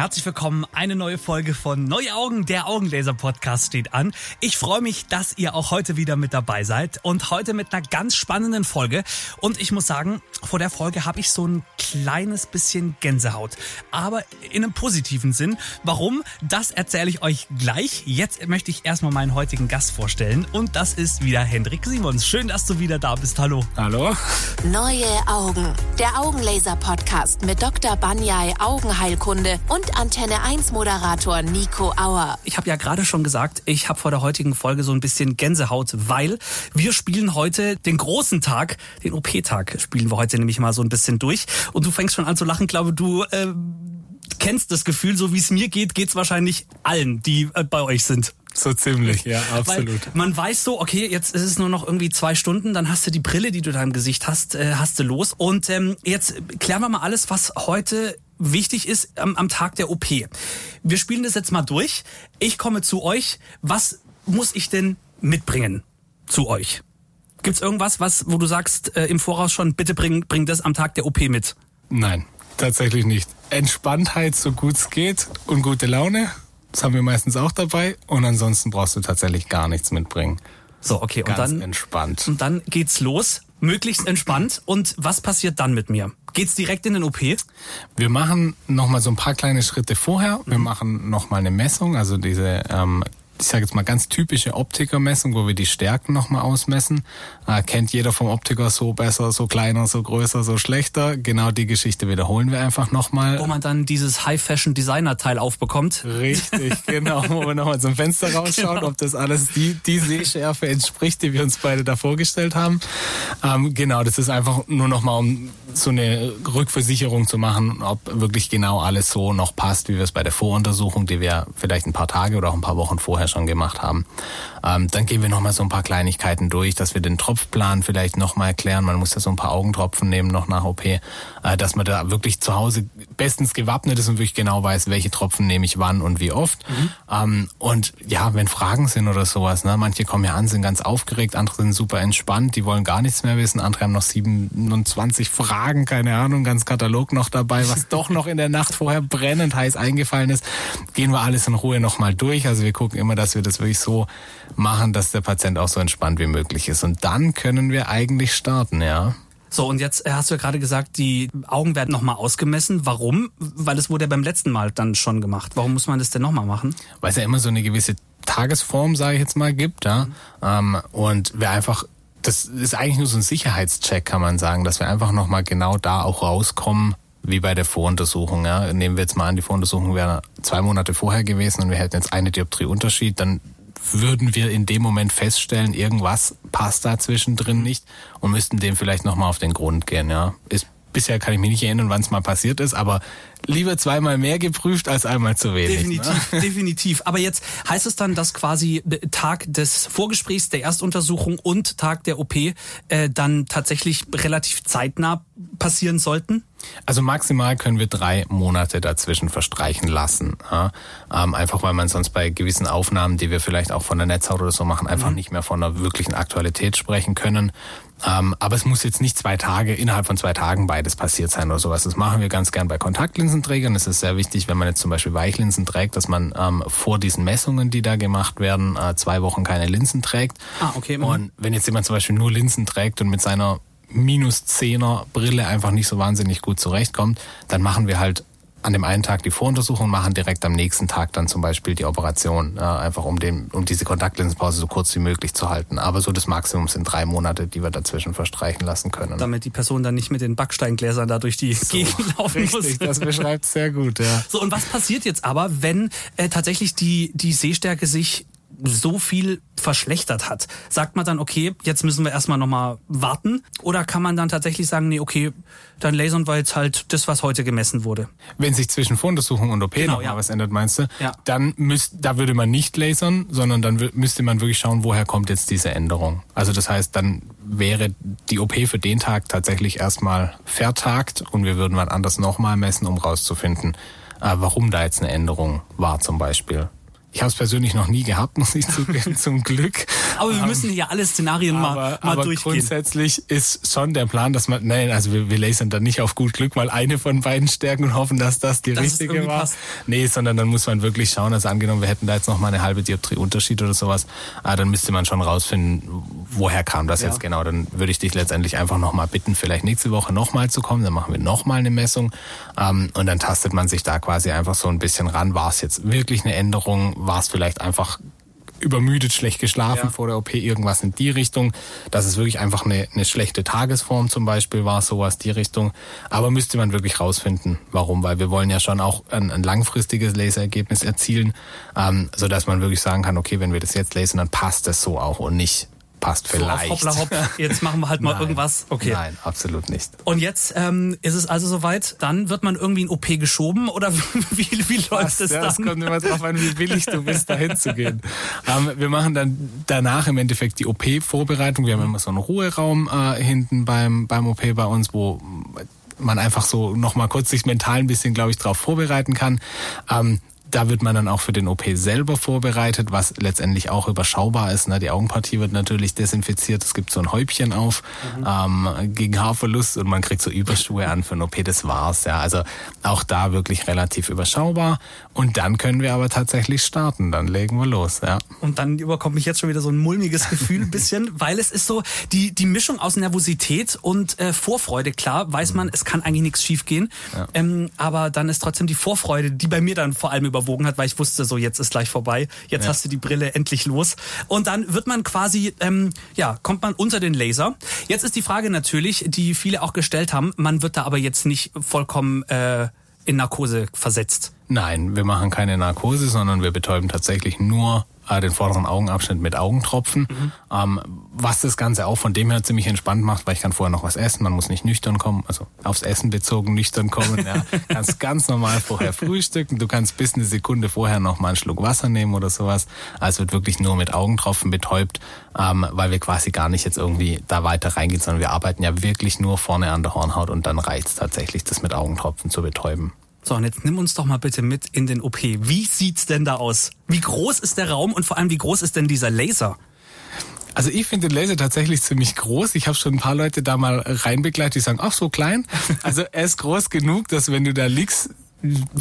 Herzlich willkommen. Eine neue Folge von Neue Augen, der Augenlaser Podcast steht an. Ich freue mich, dass ihr auch heute wieder mit dabei seid und heute mit einer ganz spannenden Folge. Und ich muss sagen, vor der Folge habe ich so ein kleines bisschen Gänsehaut, aber in einem positiven Sinn. Warum? Das erzähle ich euch gleich. Jetzt möchte ich erstmal meinen heutigen Gast vorstellen und das ist wieder Hendrik Simons. Schön, dass du wieder da bist. Hallo. Hallo. Neue Augen, der Augenlaser Podcast mit Dr. Banyai Augenheilkunde und Antenne 1 Moderator Nico Auer. Ich habe ja gerade schon gesagt, ich habe vor der heutigen Folge so ein bisschen Gänsehaut, weil wir spielen heute den großen Tag, den OP-Tag spielen wir heute nämlich mal so ein bisschen durch. Und du fängst schon an zu lachen, glaube du. Äh, kennst das Gefühl, so wie es mir geht, geht's wahrscheinlich allen, die äh, bei euch sind. So ziemlich, ja, absolut. Weil man weiß so, okay, jetzt ist es nur noch irgendwie zwei Stunden, dann hast du die Brille, die du da im Gesicht hast, äh, hast du los. Und ähm, jetzt klären wir mal alles, was heute wichtig ist am, am Tag der OP. Wir spielen das jetzt mal durch. Ich komme zu euch. Was muss ich denn mitbringen zu euch? Gibt's irgendwas, was, wo du sagst äh, im Voraus schon, bitte bring, bring das am Tag der OP mit? Nein, tatsächlich nicht. Entspanntheit, so gut es geht und gute Laune. Das haben wir meistens auch dabei. Und ansonsten brauchst du tatsächlich gar nichts mitbringen. So, okay. Ganz und dann entspannt. Und dann geht's los. Möglichst entspannt. Und was passiert dann mit mir? Geht's direkt in den OP? Wir machen nochmal so ein paar kleine Schritte vorher. Wir mhm. machen nochmal eine Messung, also diese ähm, ich sage jetzt mal ganz typische Optikermessung, wo wir die Stärken nochmal ausmessen. Äh, kennt jeder vom Optiker so besser, so kleiner, so größer, so schlechter. Genau die Geschichte wiederholen wir einfach nochmal. Wo man dann dieses High-Fashion-Designer-Teil aufbekommt. Richtig, genau. wo wir nochmal zum Fenster rausschauen, genau. ob das alles die, die Sehschärfe entspricht, die wir uns beide da vorgestellt haben. Ähm, genau, das ist einfach nur nochmal, um so eine Rückversicherung zu machen, ob wirklich genau alles so noch passt, wie wir es bei der Voruntersuchung, die wir vielleicht ein paar Tage oder auch ein paar Wochen vorher schon gemacht haben. Ähm, dann gehen wir nochmal so ein paar Kleinigkeiten durch, dass wir den Tropfplan vielleicht nochmal erklären. Man muss ja so ein paar Augentropfen nehmen noch nach OP, äh, dass man da wirklich zu Hause bestens gewappnet ist und wirklich genau weiß, welche Tropfen nehme ich wann und wie oft. Mhm. Ähm, und ja, wenn Fragen sind oder sowas, ne, manche kommen ja an, sind ganz aufgeregt, andere sind super entspannt, die wollen gar nichts mehr wissen, andere haben noch 27 Fragen, keine Ahnung, ganz Katalog noch dabei, was doch noch in der Nacht vorher brennend heiß eingefallen ist. Gehen wir alles in Ruhe nochmal durch. Also wir gucken immer, dass wir das wirklich so machen, dass der Patient auch so entspannt wie möglich ist. Und dann können wir eigentlich starten, ja. So, und jetzt äh, hast du ja gerade gesagt, die Augen werden nochmal ausgemessen. Warum? Weil es wurde ja beim letzten Mal dann schon gemacht. Warum muss man das denn nochmal machen? Weil es ja immer so eine gewisse Tagesform, sage ich jetzt mal, gibt, ja. Mhm. Und wir einfach das ist eigentlich nur so ein Sicherheitscheck, kann man sagen, dass wir einfach nochmal genau da auch rauskommen, wie bei der Voruntersuchung. Ja. Nehmen wir jetzt mal an, die Voruntersuchung wäre zwei Monate vorher gewesen und wir hätten jetzt eine Dioptrie Unterschied, dann würden wir in dem Moment feststellen, irgendwas passt da zwischendrin nicht und müssten dem vielleicht nochmal auf den Grund gehen. Ja. Ist bisher kann ich mich nicht erinnern, wann es mal passiert ist, aber lieber zweimal mehr geprüft als einmal zu wenig. Definitiv, ne? definitiv. Aber jetzt heißt es dann, dass quasi Tag des Vorgesprächs, der Erstuntersuchung und Tag der OP äh, dann tatsächlich relativ zeitnah passieren sollten? Also maximal können wir drei Monate dazwischen verstreichen lassen. Ja? Ähm, einfach weil man sonst bei gewissen Aufnahmen, die wir vielleicht auch von der Netzhaut oder so machen, einfach mhm. nicht mehr von einer wirklichen Aktualität sprechen können. Ähm, aber es muss jetzt nicht zwei Tage, innerhalb von zwei Tagen beides passiert sein oder sowas. Das machen wir ganz gern bei Kontaktlinsenträgern. Es ist sehr wichtig, wenn man jetzt zum Beispiel Weichlinsen trägt, dass man ähm, vor diesen Messungen, die da gemacht werden, äh, zwei Wochen keine Linsen trägt. Ah, okay. Mhm. Und wenn jetzt jemand zum Beispiel nur Linsen trägt und mit seiner minus Zehner Brille einfach nicht so wahnsinnig gut zurechtkommt, dann machen wir halt an dem einen Tag die Voruntersuchung machen, direkt am nächsten Tag dann zum Beispiel die Operation, äh, einfach um, den, um diese Kontaktlinsenpause so kurz wie möglich zu halten. Aber so das Maximum sind drei Monate, die wir dazwischen verstreichen lassen können. Damit die Person dann nicht mit den Backsteingläsern da durch die so, Gegend laufen richtig, muss. Das beschreibt sehr gut, ja. So, und was passiert jetzt aber, wenn äh, tatsächlich die, die Sehstärke sich so viel verschlechtert hat. Sagt man dann, okay, jetzt müssen wir erstmal nochmal warten? Oder kann man dann tatsächlich sagen, nee, okay, dann lasern wir jetzt halt das, was heute gemessen wurde? Wenn sich zwischen Voruntersuchung und OP genau, noch ja. was ändert, meinst du? Ja. Dann müsst, da würde man nicht lasern, sondern dann müsste man wirklich schauen, woher kommt jetzt diese Änderung. Also das heißt, dann wäre die OP für den Tag tatsächlich erstmal vertagt und wir würden wann anders nochmal messen, um rauszufinden, äh, warum da jetzt eine Änderung war zum Beispiel. Ich habe es persönlich noch nie gehabt, muss ich zugeben, zum Glück. Aber wir müssen ja alle Szenarien aber, mal, mal aber durchgehen. grundsätzlich ist schon der Plan, dass man, nein, also wir, wir lasern dann nicht auf gut Glück mal eine von beiden Stärken und hoffen, dass das die Dass richtige war. passt. Nee, sondern dann muss man wirklich schauen, also angenommen, wir hätten da jetzt noch mal eine halbe Dioptrie Unterschied oder sowas, ah, dann müsste man schon rausfinden, woher kam das Ja. jetzt genau. Dann würde ich dich letztendlich einfach noch mal bitten, vielleicht nächste Woche noch mal zu kommen, dann machen wir noch mal eine Messung ähm, und dann tastet man sich da quasi einfach so ein bisschen ran. War es jetzt wirklich eine Änderung? War es vielleicht einfach übermüdet, schlecht geschlafen Ja. vor der OP, irgendwas in die Richtung. Dass es wirklich einfach eine, eine schlechte Tagesform zum Beispiel war, sowas die Richtung. Aber müsste man wirklich rausfinden, warum, weil wir wollen ja schon auch ein, ein langfristiges Laserergebnis erzielen, ähm, so dass man wirklich sagen kann, okay, wenn wir das jetzt lesen, dann passt das so auch und nicht passt So vielleicht. hoppla hopp, jetzt machen wir halt mal Nein. irgendwas. Okay. Nein, absolut nicht. Und jetzt ähm, ist es also soweit, dann wird man irgendwie in OP geschoben oder wie, wie läuft Was? es ja, das dann? kommt immer drauf an, wie willig du bist, dahin zu gehen. Ähm, wir machen dann danach im Endeffekt die OP-Vorbereitung. Wir haben immer so einen Ruheraum äh, hinten beim, beim OP bei uns, wo man einfach so nochmal kurz sich mental ein bisschen, glaube ich, drauf vorbereiten kann. Ähm, da wird man dann auch für den OP selber vorbereitet, was letztendlich auch überschaubar ist. Ne? Die Augenpartie wird natürlich desinfiziert. Es gibt so ein Häubchen auf ähm, gegen Haarverlust und man kriegt so Überschuhe an für ein OP. Das war's. Ja, also auch da wirklich relativ überschaubar. Und dann können wir aber tatsächlich starten. Dann legen wir los. Ja. Und dann überkommt mich jetzt schon wieder so ein mulmiges Gefühl ein bisschen, weil es ist so, die, die Mischung aus Nervosität und äh, Vorfreude, klar, weiß man, es kann eigentlich nichts schiefgehen. Ähm, aber dann ist trotzdem die Vorfreude, die bei mir dann vor allem überwogen hat, weil ich wusste, so jetzt ist gleich vorbei, jetzt Ja. hast du die Brille endlich los. Und dann wird man quasi, ähm, ja, kommt man unter den Laser. Jetzt ist die Frage natürlich, die viele auch gestellt haben, man wird da aber jetzt nicht vollkommen äh, in Narkose versetzt. Nein, wir machen keine Narkose, sondern wir betäuben tatsächlich nur äh, den vorderen Augenabschnitt mit Augentropfen. Ähm, was das Ganze auch von dem her ziemlich entspannt macht, weil ich kann vorher noch was essen, man muss nicht nüchtern kommen, also aufs Essen bezogen nüchtern kommen. Ja. kannst ganz normal vorher frühstücken, du kannst bis eine Sekunde vorher noch mal einen Schluck Wasser nehmen oder sowas. Also wird wirklich nur mit Augentropfen betäubt, ähm, weil wir quasi gar nicht jetzt irgendwie da weiter reingehen, sondern wir arbeiten ja wirklich nur vorne an der Hornhaut und dann reicht's tatsächlich, das mit Augentropfen zu betäuben. So, und jetzt nimm uns doch mal bitte mit in den OP. Wie sieht's denn da aus? Wie groß ist der Raum und vor allem wie groß ist denn dieser Laser? Also ich finde den Laser tatsächlich ziemlich groß. Ich habe schon ein paar Leute da mal reinbegleitet, die sagen, ach so klein. Also er ist groß genug, dass wenn du da liegst,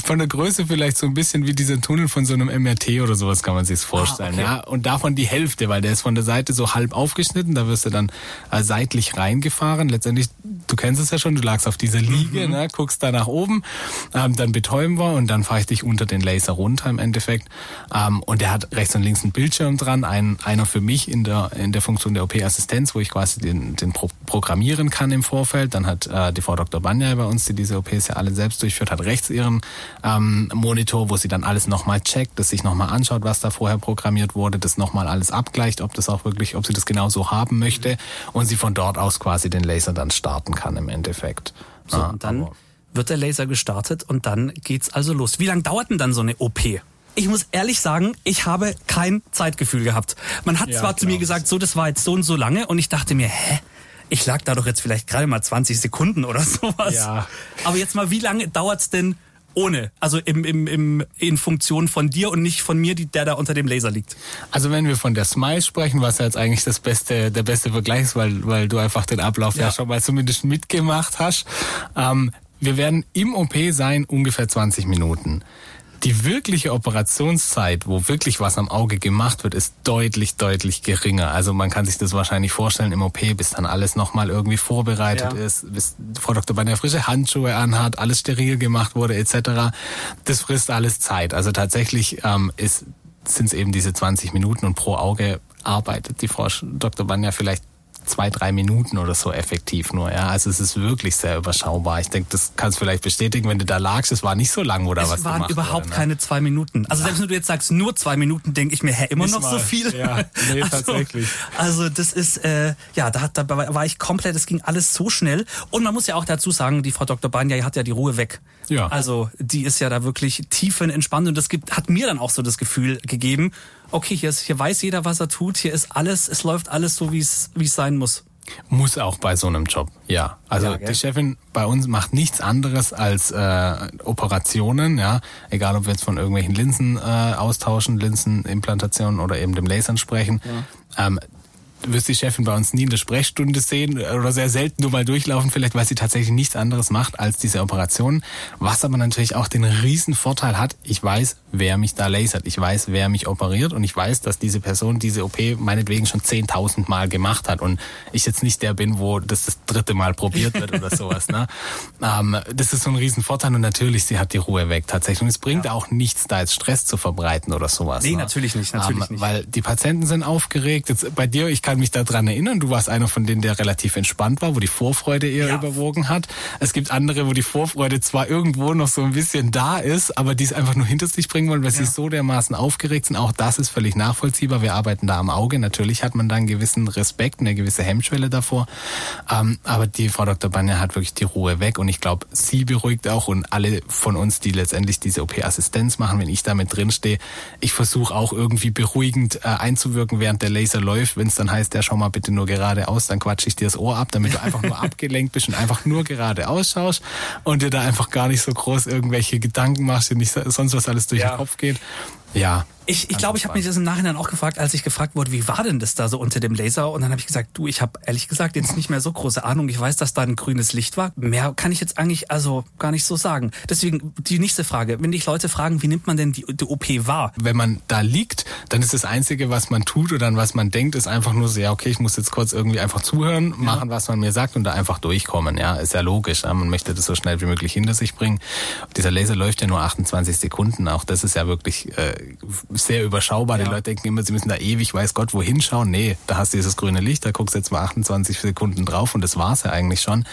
von der Größe vielleicht so ein bisschen wie dieser Tunnel von so einem MRT oder sowas kann man sich vorstellen. okay. Ja, und davon die Hälfte, weil der ist von der Seite so halb aufgeschnitten, da wirst du dann äh, seitlich reingefahren. Letztendlich, du kennst es ja schon, du lagst auf dieser Liege, ne, guckst da nach oben, ähm, dann betäuben wir und dann fahre ich dich unter den Laser runter im Endeffekt. Ähm, und der hat rechts und links einen Bildschirm dran, ein, einer für mich in der in der Funktion der OP-Assistenz, wo ich quasi den, den pro programmieren kann im Vorfeld. Dann hat äh, die Frau Dr. Banyai bei uns, die diese OPs ja alle selbst durchführt, hat rechts ihren ähm, Monitor, wo sie dann alles nochmal checkt, das sich nochmal anschaut, was da vorher programmiert wurde, das nochmal alles abgleicht, ob das auch wirklich, ob sie das genau so haben möchte und sie von dort aus quasi den Laser dann starten kann im Endeffekt. So, Ja, und dann wird der Laser gestartet und dann geht's also los. Wie lange dauert denn dann so eine OP? Ich muss ehrlich sagen, ich habe kein Zeitgefühl gehabt. Man hat Ja, zwar zu mir gesagt, so, das war jetzt so und so lange und ich dachte mir, hä? Ich lag da doch jetzt vielleicht gerade mal 20 Sekunden oder sowas. Ja. Aber jetzt mal, wie lange dauert's denn ohne? Also im, im, im, in Funktion von dir und nicht von mir, die, der da unter dem Laser liegt. Also wenn wir von der Smile sprechen, was ja jetzt eigentlich das beste, der beste Vergleich ist, weil, weil du einfach den Ablauf ja, Ja. schon mal zumindest mitgemacht hast. Ähm, wir werden im OP sein ungefähr 20 Minuten. Die wirkliche Operationszeit, wo wirklich was am Auge gemacht wird, ist deutlich, deutlich geringer. Also man kann sich das wahrscheinlich vorstellen im OP, bis dann alles nochmal irgendwie vorbereitet Ja. ist, bis Frau Dr. Banner frische Handschuhe anhat, alles steril gemacht wurde etc. Das frisst alles Zeit. Also tatsächlich ähm, ist sind es eben diese 20 Minuten und pro Auge arbeitet die Frau Dr. Banja vielleicht zwei, drei Minuten oder so effektiv nur. Ja, also es ist wirklich sehr überschaubar. Ich denke, das kannst du vielleicht bestätigen, wenn du da lagst. Es war nicht so lang oder was Es waren überhaupt wurde, ne? keine zwei Minuten. Also selbst wenn du jetzt sagst, nur zwei Minuten, denke ich mir, hä, immer Nicht noch so mal. viel? Ja, nee, also, tatsächlich. Also das ist, äh, ja, da, hat, da war ich komplett, es ging alles so schnell. Und man muss ja auch dazu sagen, die Frau Dr. Banja hat ja die Ruhe weg. Ja. Also die ist ja da wirklich tiefenentspannt und das gibt, hat mir dann auch so das Gefühl gegeben, okay, hier, ist, hier weiß jeder, was er tut, hier ist alles, es läuft alles so, wie es sein muss. Muss auch bei so einem Job, ja. Also Ja, die Chefin bei uns macht nichts anderes als äh, Operationen, ja. Egal ob wir jetzt von irgendwelchen Linsen äh, austauschen, Linsenimplantationen oder eben dem Lasern sprechen. Ähm, du wirst die Chefin bei uns nie in der Sprechstunde sehen oder sehr selten nur mal durchlaufen, vielleicht weil sie tatsächlich nichts anderes macht als diese Operationen. Was aber natürlich auch den riesen Vorteil hat, ich weiß, wer mich da lasert, ich weiß, wer mich operiert und ich weiß, dass diese Person diese OP meinetwegen schon 10.000 Mal gemacht hat und ich jetzt nicht der bin, wo das das dritte Mal probiert wird oder sowas. Ne? Ähm, das ist so ein riesen Vorteil und natürlich, sie hat die Ruhe weg tatsächlich und es bringt auch nichts, da jetzt Stress zu verbreiten oder sowas. Nee, ne? natürlich nicht, natürlich ähm, nicht. Weil die Patienten sind aufgeregt. Jetzt bei dir, ich kann mich daran erinnern, du warst einer von denen, der relativ entspannt war, wo die Vorfreude eher Ja. überwogen hat. Es gibt andere, wo die Vorfreude zwar irgendwo noch so ein bisschen da ist, aber die es einfach nur hinter sich bringen wollen, weil sie so dermaßen aufgeregt sind. Auch das ist völlig nachvollziehbar. Wir arbeiten da am Auge. Natürlich hat man da einen gewissen Respekt, eine gewisse Hemmschwelle davor. Ähm, aber die Frau Dr. Banja hat wirklich die Ruhe weg und ich glaube, sie beruhigt auch und alle von uns, die letztendlich diese OP-Assistenz machen, wenn ich da mit drin stehe, ich versuche auch irgendwie beruhigend äh, einzuwirken, während der Laser läuft. Wenn es dann heißt, ja, schau mal bitte nur geradeaus, dann quatsche ich dir das Ohr ab, damit du einfach nur abgelenkt bist und einfach nur geradeaus schaust und dir da einfach gar nicht so groß irgendwelche Gedanken machst, dir nicht sonst was alles durch Ja. den Kopf geht. Ja. Ich, ich glaube, ich habe mich das im Nachhinein auch gefragt, als ich gefragt wurde, wie war denn das da so unter dem Laser? Und dann habe ich gesagt, du, ich habe ehrlich gesagt jetzt nicht mehr so große Ahnung. Ich weiß, dass da ein grünes Licht war. Mehr kann ich jetzt eigentlich also gar nicht so sagen. Deswegen die nächste Frage. Wenn dich Leute fragen, wie nimmt man denn die, die OP wahr? wenn man da liegt, dann ist das Einzige, was man tut oder an was man denkt, ist einfach nur so, ja, okay, ich muss jetzt kurz irgendwie einfach zuhören, machen, was man mir sagt und da einfach durchkommen. Ja, ist ja logisch. Ja? Man möchte das so schnell wie möglich hinter sich bringen. Dieser Laser läuft ja nur 28 Sekunden. Auch das ist ja wirklich äh, sehr überschaubar. Die Leute denken immer, sie müssen da ewig, weiß Gott, wohin schauen. Nee, da hast du dieses grüne Licht, da guckst du jetzt mal 28 Sekunden drauf und das war's ja eigentlich schon.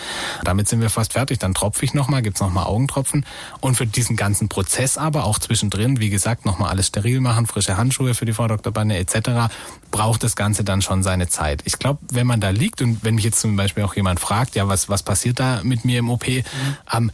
Damit sind wir fast fertig. Dann tropfe ich nochmal, gibt's nochmal Augentropfen. Und für diesen ganzen Prozess aber, auch zwischendrin, wie gesagt, nochmal alles steril machen, frische Handschuhe für die Frau Dr. Banne etc., braucht das Ganze dann schon seine Zeit. Ich glaube, wenn man da liegt und wenn mich jetzt zum Beispiel auch jemand fragt, ja, was, was passiert da mit mir im OP, ähm,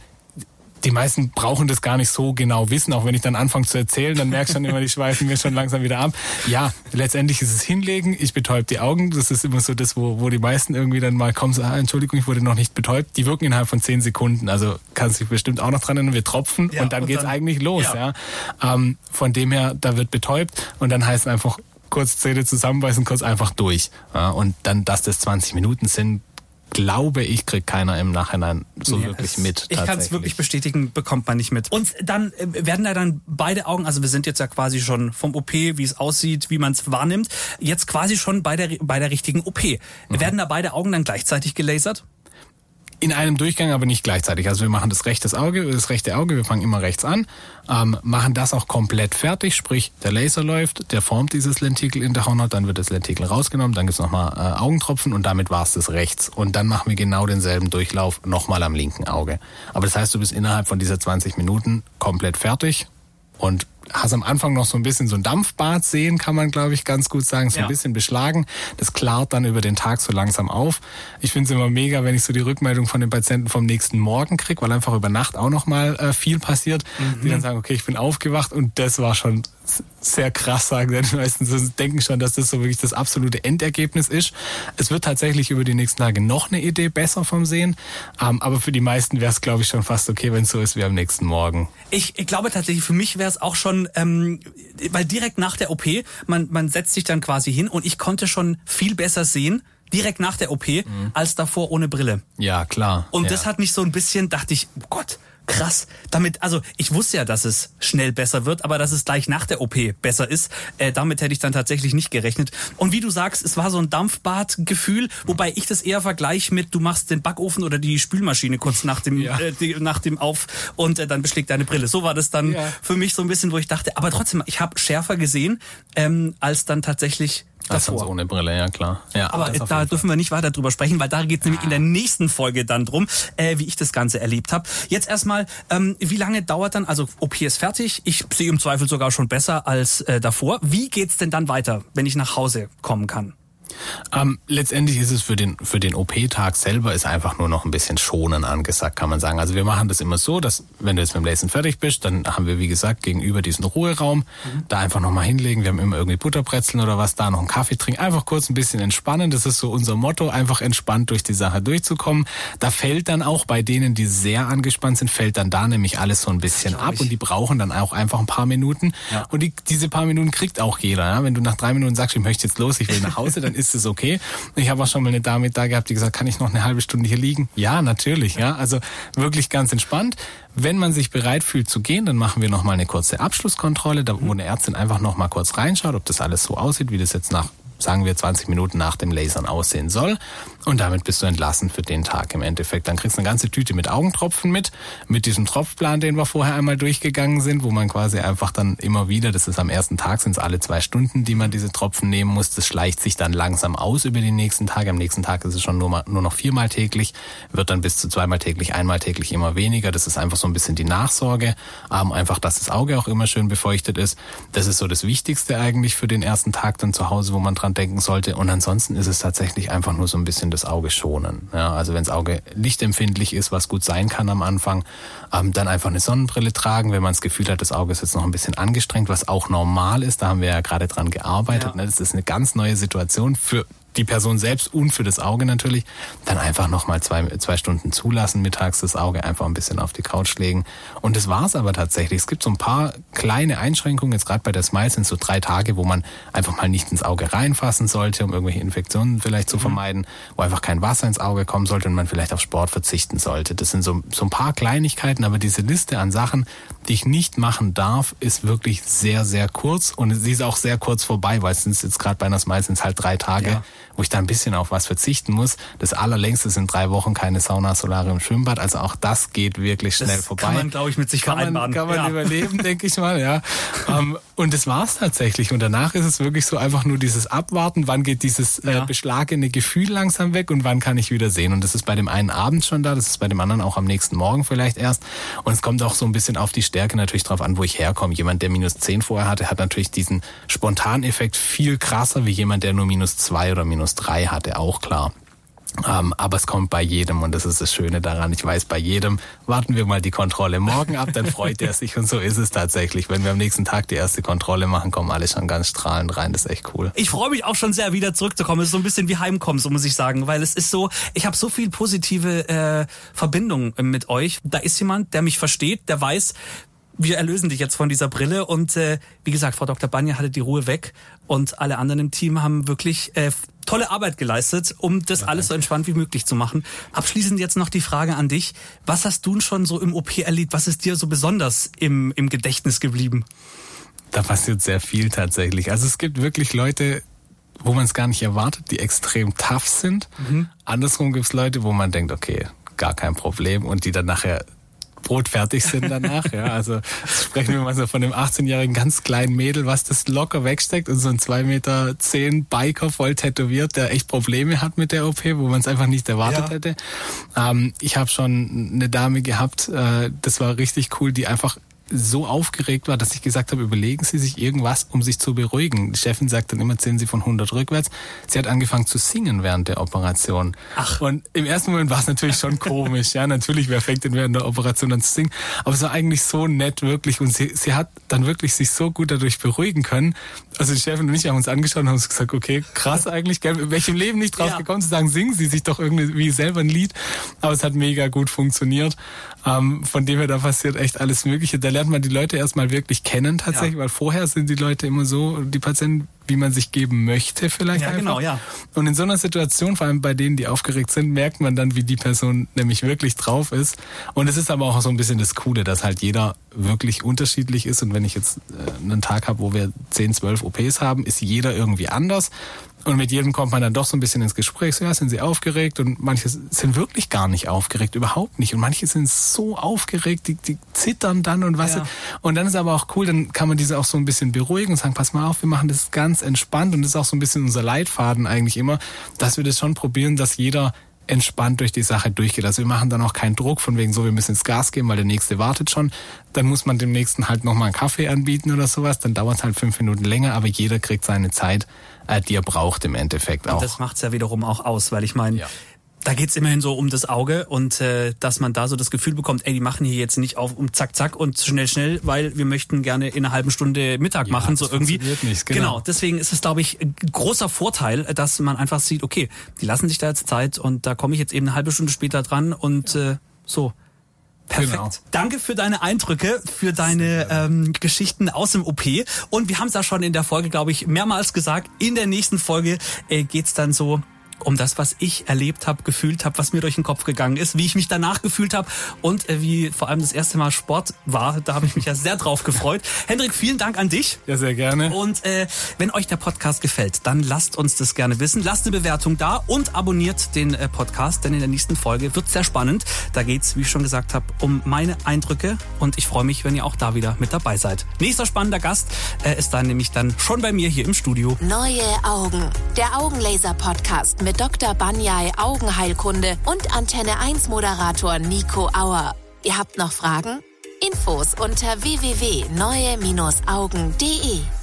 die meisten brauchen das gar nicht so genau wissen, auch wenn ich dann anfange zu erzählen, dann merkst du schon immer, die schweifen mir schon langsam wieder ab. Ja, letztendlich ist es hinlegen, ich betäub die Augen, das ist immer so das, wo, wo die meisten irgendwie dann mal kommen, so, ah, Entschuldigung, ich wurde noch nicht betäubt. Die wirken innerhalb von zehn Sekunden, also kannst dich bestimmt auch noch dran erinnern, wir tropfen Ja, und dann und geht's dann- eigentlich los. ja. Ja. Ähm, von dem her, da wird betäubt und dann heißt es einfach kurz Zähne zusammenbeißen, kurz einfach durch. Ja, und dann, dass das 20 Minuten sind, glaube ich, kriegt keiner im Nachhinein so Nee, wirklich es- mit. Ich kann es wirklich bestätigen, bekommt man nicht mit. Und dann äh, werden da dann beide Augen, also wir sind jetzt ja quasi schon vom OP, wie es aussieht, wie man es wahrnimmt, jetzt quasi schon bei der, bei der richtigen OP. Mhm. Werden da beide Augen dann gleichzeitig gelasert? In einem Durchgang, aber nicht gleichzeitig. Also wir machen das rechte Auge, das rechte Auge, wir fangen immer rechts an, ähm, machen das auch komplett fertig, sprich der Laser läuft, der formt dieses Lentikel in der Hornhaut, dann wird das Lentikel rausgenommen, dann gibt's nochmal äh, Augentropfen und damit war's das rechts. Und dann machen wir genau denselben Durchlauf nochmal am linken Auge. Aber das heißt, du bist innerhalb von dieser 20 Minuten komplett fertig und hast am Anfang noch so ein bisschen so ein Dampfbad sehen, kann man glaube ich ganz gut sagen, so Ja. ein bisschen beschlagen. Das klart dann über den Tag so langsam auf. Ich finde es immer mega, wenn ich so die Rückmeldung von den Patienten vom nächsten Morgen krieg, weil einfach über Nacht auch noch mal äh, viel passiert, die dann sagen, okay, ich bin aufgewacht und das war schon sehr krass, sagen denn die meisten denken schon, dass das so wirklich das absolute Endergebnis ist. Es wird tatsächlich über die nächsten Tage noch eine Idee besser vom Sehen, ähm, aber für die meisten wäre es glaube ich schon fast okay, wenn es so ist wie am nächsten Morgen. Ich, ich glaube tatsächlich, für mich wäre es auch schon, ähm, weil direkt nach der OP, man, man setzt sich dann quasi hin und ich konnte schon viel besser sehen, direkt nach der OP, als davor ohne Brille. Ja, klar. Und ja. das hat mich so ein bisschen, dachte ich, oh Gott, krass. Damit, also ich wusste ja, dass es schnell besser wird, aber dass es gleich nach der OP besser ist, äh, damit hätte ich dann tatsächlich nicht gerechnet. Und wie du sagst, es war so ein Dampfbad-Gefühl, wobei ich das eher vergleiche mit, du machst den Backofen oder die Spülmaschine kurz nach dem, Ja. äh, die, nach dem Auf und äh, dann beschlägt deine Brille. So war das dann Ja. für mich so ein bisschen, wo ich dachte, aber trotzdem, ich habe schärfer gesehen, ähm, als dann tatsächlich Davor. ohne Brille, ja klar. Ja, Aber da dürfen wir nicht weiter drüber sprechen, weil da geht es nämlich in der nächsten Folge dann drum, äh, wie ich das Ganze erlebt habe. Jetzt erstmal, ähm, wie lange dauert dann, also OP ist fertig, ich sehe im Zweifel sogar schon besser als äh, davor. Wie geht's denn dann weiter, wenn ich nach Hause kommen kann? Ähm, letztendlich ist es für den, für den OP-Tag selber ist einfach nur noch ein bisschen schonen angesagt, kann man sagen. Also wir machen das immer so, dass wenn du jetzt mit dem Lacen fertig bist, dann haben wir, wie gesagt, gegenüber diesen Ruheraum, mhm. da einfach nochmal hinlegen. Wir haben immer irgendwie Butterbrezeln oder was da, noch einen Kaffee trinken. Einfach kurz ein bisschen entspannen. Das ist so unser Motto, einfach entspannt durch die Sache durchzukommen. Da fällt dann auch bei denen, die sehr angespannt sind, fällt dann da nämlich alles so ein bisschen ab und die brauchen dann auch einfach ein paar Minuten. Ja. Und die, diese paar Minuten kriegt auch jeder. Ja? Wenn du nach drei Minuten sagst, ich möchte jetzt los, ich will nach Hause, dann ist es okay. Ich habe auch schon mal eine Dame da gehabt, die gesagt, kann ich noch eine halbe Stunde hier liegen? Ja, natürlich. Ja, also wirklich ganz entspannt. Wenn man sich bereit fühlt zu gehen, dann machen wir noch mal eine kurze Abschlusskontrolle, da wo eine Ärztin einfach noch mal kurz reinschaut, ob das alles so aussieht, wie das jetzt nach sagen wir 20 Minuten nach dem Lasern aussehen soll. Und damit bist du entlassen für den Tag im Endeffekt. Dann kriegst du eine ganze Tüte mit Augentropfen mit, mit diesem Tropfplan, den wir vorher einmal durchgegangen sind, wo man quasi einfach dann immer wieder, das ist am ersten Tag, sind es alle zwei Stunden, die man diese Tropfen nehmen muss. Das schleicht sich dann langsam aus über die nächsten Tage. Am nächsten Tag ist es schon nur, mal, nur noch viermal täglich, wird dann bis zu zweimal täglich, einmal täglich immer weniger. Das ist einfach so ein bisschen die Nachsorge, ähm, einfach, dass das Auge auch immer schön befeuchtet ist. Das ist so das Wichtigste eigentlich für den ersten Tag dann zu Hause, wo man dran denken sollte. Und ansonsten ist es tatsächlich einfach nur so ein bisschen das Auge schonen. Ja, also wenn das Auge lichtempfindlich ist, was gut sein kann am Anfang, ähm, dann einfach eine Sonnenbrille tragen, wenn man das Gefühl hat, das Auge ist jetzt noch ein bisschen angestrengt, was auch normal ist. Da haben wir ja gerade dran gearbeitet. Ja. Ne? Das ist eine ganz neue Situation für die Person selbst und für das Auge natürlich, dann einfach nochmal zwei, zwei Stunden zulassen, mittags das Auge einfach ein bisschen auf die Couch legen. Und das war's aber tatsächlich. Es gibt so ein paar kleine Einschränkungen, jetzt gerade bei der Smile sind so drei Tage, wo man einfach mal nicht ins Auge reinfassen sollte, um irgendwelche Infektionen vielleicht zu mhm. vermeiden, wo einfach kein Wasser ins Auge kommen sollte und man vielleicht auf Sport verzichten sollte. Das sind so, so ein paar Kleinigkeiten, aber diese Liste an Sachen, die ich nicht machen darf, ist wirklich sehr, sehr kurz und sie ist auch sehr kurz vorbei, weil es sind jetzt gerade bei einer Smile sind es halt drei Tage. Ja wo ich da ein bisschen auf was verzichten muss. Das allerlängste sind drei Wochen keine Sauna, Solarium, Schwimmbad. Also auch das geht wirklich schnell das vorbei. Kann man, glaube ich, mit sich kann vereinbaren. Man, kann man ja. überleben, denke ich mal, ja. um, ähm, und das war's tatsächlich. Und danach ist es wirklich so einfach nur dieses Abwarten, wann geht dieses äh, beschlagene Gefühl langsam weg und wann kann ich wieder sehen. Und das ist bei dem einen Abend schon da, das ist bei dem anderen auch am nächsten Morgen vielleicht erst. Und es kommt auch so ein bisschen auf die Stärke natürlich drauf an, wo ich herkomme. Jemand, der minus zehn vorher hatte, hat natürlich diesen Spontaneffekt viel krasser wie jemand, der nur minus zwei oder minus drei hatte auch klar. Ähm, aber es kommt bei jedem und das ist das Schöne daran. Ich weiß, bei jedem warten wir mal die Kontrolle morgen ab, dann freut er sich und so ist es tatsächlich. Wenn wir am nächsten Tag die erste Kontrolle machen, kommen alle schon ganz strahlend rein. Das ist echt cool. Ich freue mich auch schon sehr, wieder zurückzukommen. Es ist so ein bisschen wie Heimkommen, so muss ich sagen, weil es ist so, ich habe so viel positive äh, Verbindung mit euch. Da ist jemand, der mich versteht, der weiß, wir erlösen dich jetzt von dieser Brille und äh, wie gesagt, Frau Dr. Banja hatte die Ruhe weg und alle anderen im Team haben wirklich äh, tolle Arbeit geleistet, um das ja, alles so entspannt wie möglich zu machen. Abschließend jetzt noch die Frage an dich. Was hast du schon so im OP erlebt? Was ist dir so besonders im, im Gedächtnis geblieben? Da passiert sehr viel tatsächlich. Also es gibt wirklich Leute, wo man es gar nicht erwartet, die extrem tough sind. Mhm. Andersrum gibt es Leute, wo man denkt, okay, gar kein Problem und die dann nachher brotfertig sind danach. ja, also sprechen wir mal so von dem 18-jährigen ganz kleinen Mädel, was das locker wegsteckt und so ein 2,10 Meter zehn Biker voll tätowiert, der echt Probleme hat mit der OP, wo man es einfach nicht erwartet ja. hätte. Ähm, ich habe schon eine Dame gehabt, äh, das war richtig cool, die einfach so aufgeregt war, dass ich gesagt habe, überlegen Sie sich irgendwas, um sich zu beruhigen. Die Chefin sagt dann immer, zählen Sie von 100 rückwärts. Sie hat angefangen zu singen während der Operation. Ach. Und im ersten Moment war es natürlich schon komisch. Ja, natürlich, wer fängt denn während der Operation an zu singen? Aber es war eigentlich so nett, wirklich. Und sie, sie hat dann wirklich sich so gut dadurch beruhigen können. Also die Chefin und ich haben uns angeschaut und haben uns gesagt, okay, krass eigentlich, gell? In welchem Leben nicht drauf ja. gekommen zu sagen, singen Sie sich doch irgendwie selber ein Lied. Aber es hat mega gut funktioniert. Ähm, von dem her, da passiert echt alles Mögliche. Da lernt man die Leute erstmal wirklich kennen tatsächlich, ja. weil vorher sind die Leute immer so, die Patienten, wie man sich geben möchte vielleicht ja, einfach. Genau, ja. Und in so einer Situation, vor allem bei denen, die aufgeregt sind, merkt man dann, wie die Person nämlich wirklich drauf ist. Und es ist aber auch so ein bisschen das Coole, dass halt jeder wirklich unterschiedlich ist. Und wenn ich jetzt äh, einen Tag habe, wo wir 10, 12 OPs haben, ist jeder irgendwie anders. Und mit jedem kommt man dann doch so ein bisschen ins Gespräch. So, ja, sind sie aufgeregt? Und manche sind wirklich gar nicht aufgeregt, überhaupt nicht. Und manche sind so aufgeregt, die, die zittern dann und was. Ja. Und dann ist aber auch cool, dann kann man diese auch so ein bisschen beruhigen und sagen, pass mal auf, wir machen das ganz entspannt. Und das ist auch so ein bisschen unser Leitfaden eigentlich immer, dass wir das schon probieren, dass jeder entspannt durch die Sache durchgeht. Also wir machen dann auch keinen Druck von wegen so, wir müssen ins Gas geben, weil der nächste wartet schon. Dann muss man dem nächsten halt nochmal einen Kaffee anbieten oder sowas. Dann dauert es halt fünf Minuten länger, aber jeder kriegt seine Zeit, äh, die er braucht im Endeffekt auch. Und das macht's ja wiederum auch aus, weil ich meine, ja da geht's immerhin so um das Auge und äh, dass man da so das Gefühl bekommt, ey, die machen hier jetzt nicht auf um zack, zack und schnell, schnell, weil wir möchten gerne in einer halben Stunde Mittag ja, machen, so irgendwie. Nicht, genau. genau, deswegen ist es, glaube ich, ein großer Vorteil, dass man einfach sieht, okay, die lassen sich da jetzt Zeit und da komme ich jetzt eben eine halbe Stunde später dran und äh, so. Perfekt. Genau. Danke für deine Eindrücke, für deine ähm, Geschichten aus dem OP. Und wir haben es ja schon in der Folge, glaube ich, mehrmals gesagt. In der nächsten Folge äh, geht's dann so um das, was ich erlebt habe, gefühlt habe, was mir durch den Kopf gegangen ist, wie ich mich danach gefühlt habe und äh, wie vor allem das erste Mal Sport war. Da habe ich mich ja sehr drauf gefreut. Hendrik, vielen Dank an dich. Ja, sehr gerne. Und äh, wenn euch der Podcast gefällt, dann lasst uns das gerne wissen. Lasst eine Bewertung da und abonniert den äh, Podcast, denn in der nächsten Folge wird sehr spannend. Da geht's, wie ich schon gesagt habe, um meine Eindrücke und ich freue mich, wenn ihr auch da wieder mit dabei seid. Nächster spannender Gast äh, ist dann nämlich dann schon bei mir hier im Studio. Neue Augen, der Augenlaser-Podcast Dr. Banyai Augenheilkunde und Antenne 1 Moderator Nico Auer. Ihr habt noch Fragen? Infos unter www.neue-augen.de